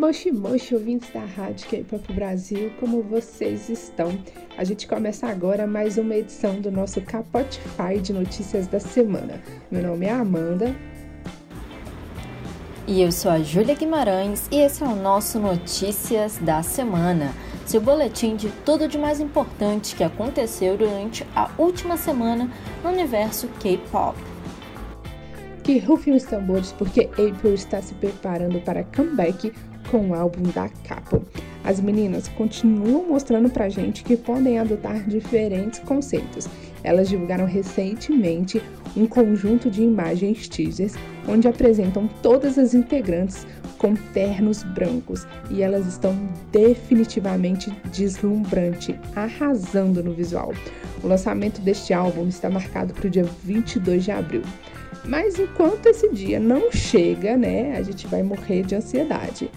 Moshi Moshi, ouvintes da Rádio K-Pop Brasil, como vocês estão? A gente começa agora mais uma edição do nosso Capotify de notícias da semana. Meu nome é Amanda. E eu sou a Júlia Guimarães e esse é o nosso Notícias da Semana, seu boletim de tudo de mais importante que aconteceu durante a última semana no universo K-Pop que rufem os tambores porque April está se preparando para comeback com o álbum da Capo. As meninas continuam mostrando pra gente que podem adotar diferentes conceitos. Elas divulgaram recentemente um conjunto de imagens teasers onde apresentam todas as integrantes com ternos brancos e elas estão definitivamente deslumbrante, arrasando no visual. O lançamento deste álbum está marcado para o dia 22 de abril. Mas enquanto esse dia não chega, né, a gente vai morrer de ansiedade.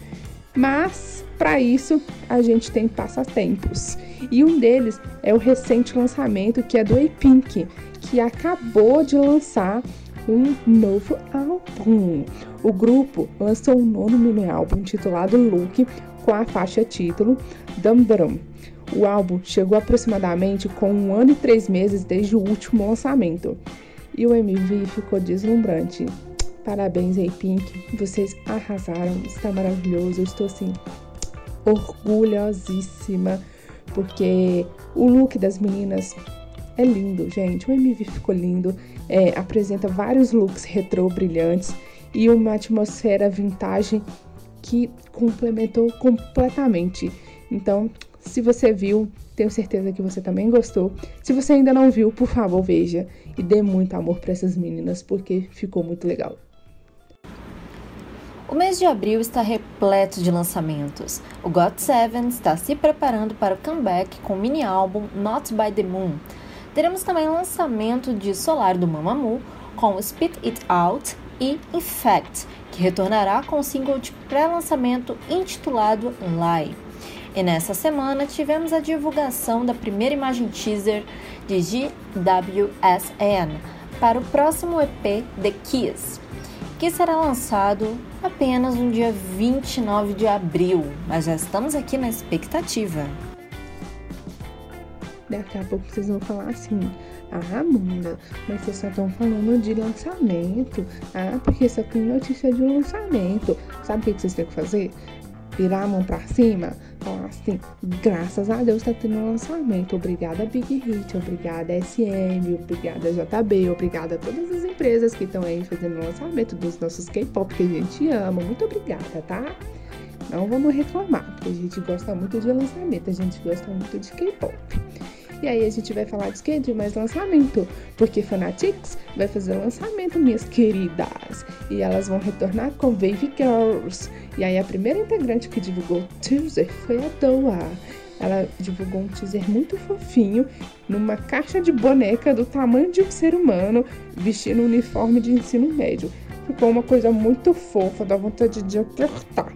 Mas para isso a gente tem passatempos. E um deles é o recente lançamento que é do A-Pink, que acabou de lançar um novo álbum. O grupo lançou um nono mini álbum intitulado Look com a faixa título Dum Dum. O álbum chegou aproximadamente com um ano e três meses desde o último lançamento. E o MV ficou deslumbrante. Parabéns aí, Pink. Vocês arrasaram. Está maravilhoso. Eu estou assim orgulhosíssima porque o look das meninas é lindo, gente. O MV ficou lindo. É, apresenta vários looks retrô brilhantes e uma atmosfera vintage que complementou completamente. Então, se você viu, tenho certeza que você também gostou. Se você ainda não viu, por favor, veja e dê muito amor para essas meninas porque ficou muito legal. O mês de abril está repleto de lançamentos. O GOT7 está se preparando para o comeback com o mini álbum Not by the Moon. Teremos também lançamento de Solar do Mamamoo com Spit It Out e Infect, que retornará com o single de pré-lançamento intitulado Lie. E nessa semana tivemos a divulgação da primeira imagem teaser de GWSN para o próximo EP The Kiss, que será lançado apenas no dia 29 de abril, mas já estamos aqui na expectativa. Daqui a pouco vocês vão falar assim: ah, Amanda, mas vocês só estão falando de lançamento. Ah, porque só tem notícia de lançamento. Sabe o que vocês têm que fazer? Virar a mão pra cima, falar assim: graças a Deus tá tendo um lançamento. Obrigada, Big Hit, obrigada, SM, obrigada, JB, obrigada a todas as empresas que estão aí fazendo o lançamento dos nossos K-pop que a gente ama. Muito obrigada, tá? Não vamos reclamar, porque a gente gosta muito de lançamento, a gente gosta muito de K-pop. E aí a gente vai falar de quê? De mais lançamento, porque Fanatics vai fazer lançamento, minhas queridas. E elas vão retornar com Baby Girls. E aí a primeira integrante que divulgou o teaser foi a Doa. Ela divulgou um teaser muito fofinho numa caixa de boneca do tamanho de um ser humano, vestindo um uniforme de ensino médio. Ficou uma coisa muito fofa, dá vontade de apertar.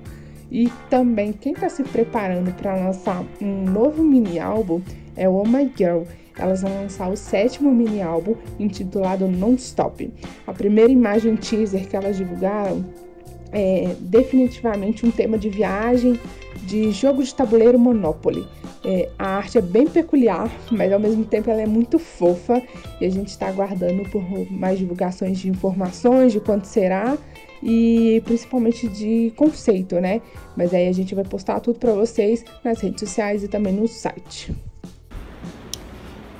E também quem está se preparando para lançar um novo mini álbum é o Oh My Girl. Elas vão lançar o sétimo mini álbum intitulado Non-Stop. A primeira imagem teaser que elas divulgaram é definitivamente um tema de viagem, de jogo de tabuleiro Monopoly. É, a arte é bem peculiar, mas ao mesmo tempo ela é muito fofa e a gente está aguardando por mais divulgações de informações de quanto será e principalmente de conceito, né? Mas aí a gente vai postar tudo para vocês nas redes sociais e também no site.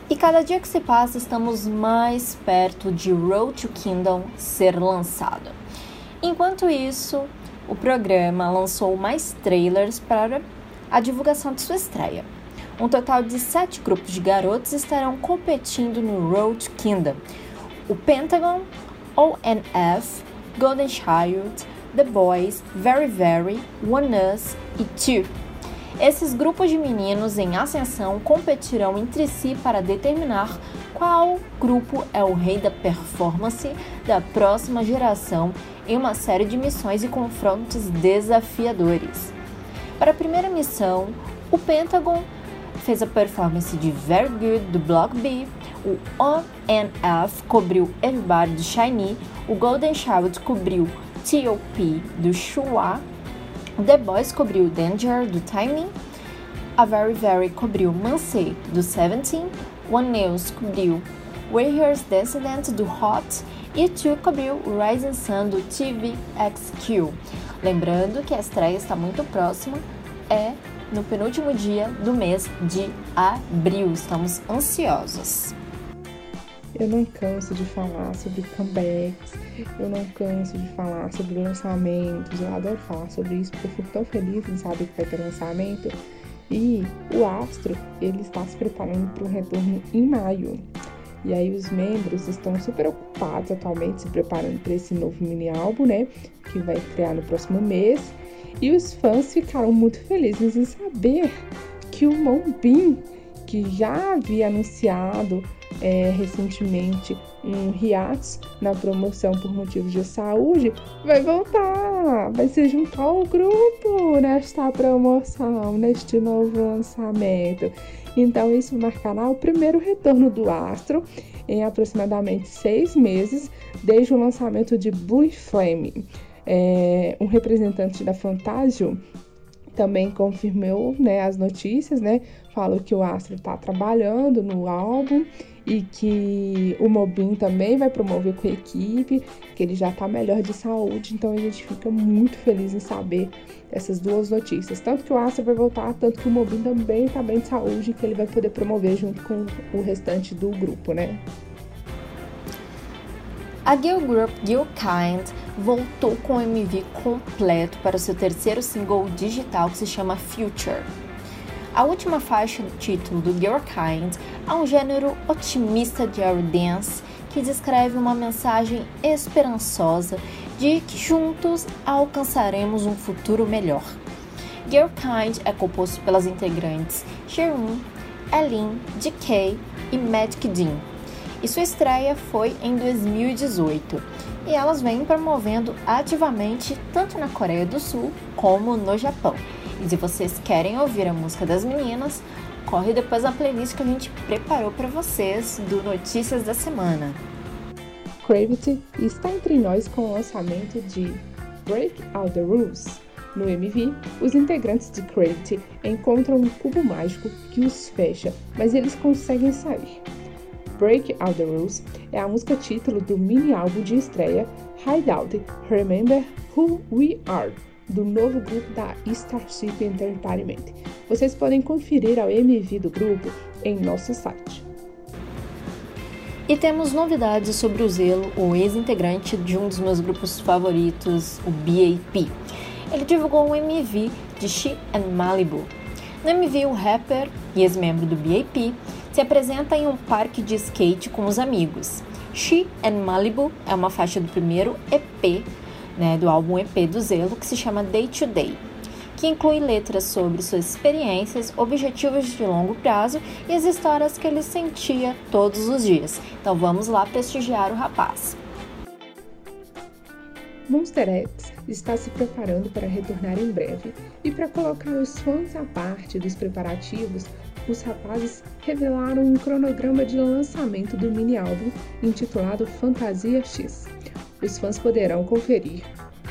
E cada dia que se passa, estamos mais perto de Road to Kingdom ser lançado. Enquanto isso, o programa lançou mais trailers para a divulgação de sua estreia. Um total de sete grupos de garotos estarão competindo no Road to Kingdom: o Pentagon, ONF, Golden Child, The Boys, Very Very, One Us e Two. Esses grupos de meninos em ascensão competirão entre si para determinar qual grupo é o rei da performance da próxima geração em uma série de missões e confrontos desafiadores. Para a primeira missão, o Pentagon fez a performance de Very Good do Block B, o ONF cobriu Everybody do Shiny, o Golden Child cobriu T.O.P. do Shua The Boys cobriu Danger, do Timing. A Very Very cobriu Mansey, do Seventeen. One News cobriu Warriors Descendant, do Hot. E Two cobriu Rising Sun, do TVXQ. Lembrando que a estreia está muito próxima, é no penúltimo dia do mês de abril. Estamos ansiosos. Eu não canso de falar sobre comebacks, eu não canso de falar sobre lançamentos, eu adoro falar sobre isso porque eu fico tão feliz em saber que vai ter lançamento. E o Astro, ele está se preparando para um retorno em maio. E aí os membros estão super ocupados atualmente se preparando para esse novo mini álbum, né, que vai estrear no próximo mês. E os fãs ficaram muito felizes em saber que o Mombin, que já havia anunciado é, recentemente um hiatus na promoção por motivos de saúde, vai voltar, vai se juntar ao grupo nesta promoção, neste novo lançamento. Então, isso marcará o primeiro retorno do Astro em aproximadamente seis meses desde o lançamento de Blue Flame. É, um representante da Fantasio também confirmou né, as notícias, né? Falou que o Astro está trabalhando no álbum e que o Mobin também vai promover com a equipe, que ele já está melhor de saúde, então a gente fica muito feliz em saber essas duas notícias. Tanto que o Astro vai voltar, tanto que o Mobin também está bem de saúde, que ele vai poder promover junto com o restante do grupo, né? A Girl Group Girl Kind voltou com o MV completo para o seu terceiro single digital que se chama Future. A última faixa do título do Girl Kind é um gênero otimista de dance que descreve uma mensagem esperançosa de que juntos alcançaremos um futuro melhor. Girl Kind é composto pelas integrantes Sherun, Elin, DK e Magic Dean e sua estreia foi em 2018. E elas vêm promovendo ativamente tanto na Coreia do Sul como no Japão. E se vocês querem ouvir a música das meninas, corre depois na playlist que a gente preparou para vocês do Notícias da Semana. Gravity está entre nós com o lançamento de Break All the Rules. No MV, os integrantes de Gravity encontram um cubo mágico que os fecha, mas eles conseguem sair. Break All the Rules é a música título do mini álbum de estreia Hideout Remember Who We Are, do novo grupo da Starship Entertainment. Vocês podem conferir ao MV do grupo em nosso site. E temos novidades sobre o Zelo, o ex-integrante de um dos meus grupos favoritos, o BAP. Ele divulgou um MV de She and Malibu. No MV, o rapper e ex-membro do BAP se apresenta em um parque de skate com os amigos. She and Malibu é uma faixa do primeiro EP, né, do álbum EP do Zelo, que se chama Day to Day, que inclui letras sobre suas experiências, objetivos de longo prazo e as histórias que ele sentia todos os dias. Então vamos lá prestigiar o rapaz. Monster X está se preparando para retornar em breve e para colocar os fãs à parte dos preparativos, os rapazes revelaram um cronograma de lançamento do mini álbum intitulado Fantasia X. Os fãs poderão conferir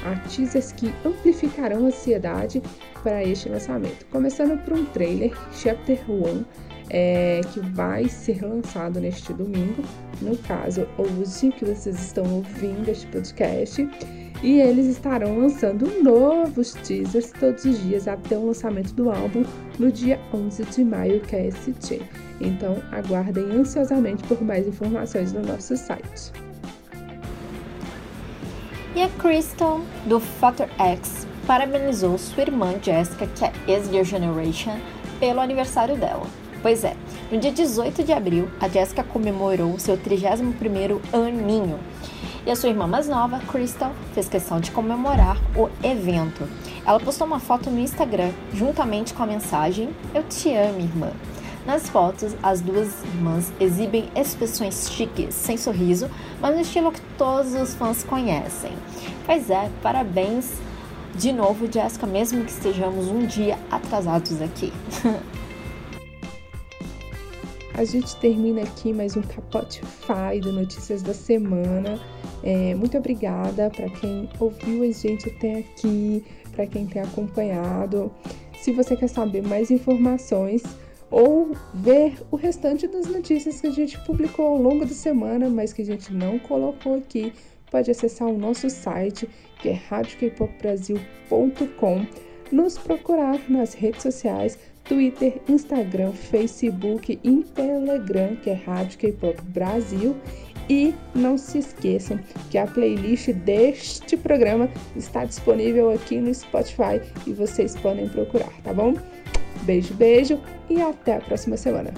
artistas que amplificarão a ansiedade para este lançamento, começando por um trailer Chapter 1 é, que vai ser lançado neste domingo. No caso, hoje que vocês estão ouvindo este podcast, e eles estarão lançando novos teasers todos os dias até o lançamento do álbum no dia 11 de maio, que é esse dia. Então, aguardem ansiosamente por mais informações no nosso site. E a Crystal, do Factor X, parabenizou sua irmã Jessica, que é ex-Girl Generation, pelo aniversário dela. Pois é, no dia 18 de abril, a Jessica comemorou seu 31º aninho. E a sua irmã mais nova, Crystal, fez questão de comemorar o evento. Ela postou uma foto no Instagram, juntamente com a mensagem: Eu te amo, irmã. Nas fotos, as duas irmãs exibem expressões chiques, sem sorriso, mas no estilo que todos os fãs conhecem. Pois é, parabéns de novo, Jessica, mesmo que estejamos um dia atrasados aqui. A gente termina aqui mais um Capote Fai do Notícias da Semana. É, muito obrigada para quem ouviu a gente até aqui, para quem tem acompanhado. Se você quer saber mais informações ou ver o restante das notícias que a gente publicou ao longo da semana, mas que a gente não colocou aqui, pode acessar o nosso site, que é radiokpopbrasil.com, nos procurar nas redes sociais, Twitter, Instagram, Facebook e Telegram, que é Rádio K-Pop Brasil. E não se esqueçam que a playlist deste programa está disponível aqui no Spotify e vocês podem procurar, tá bom? Beijo, beijo e até a próxima semana.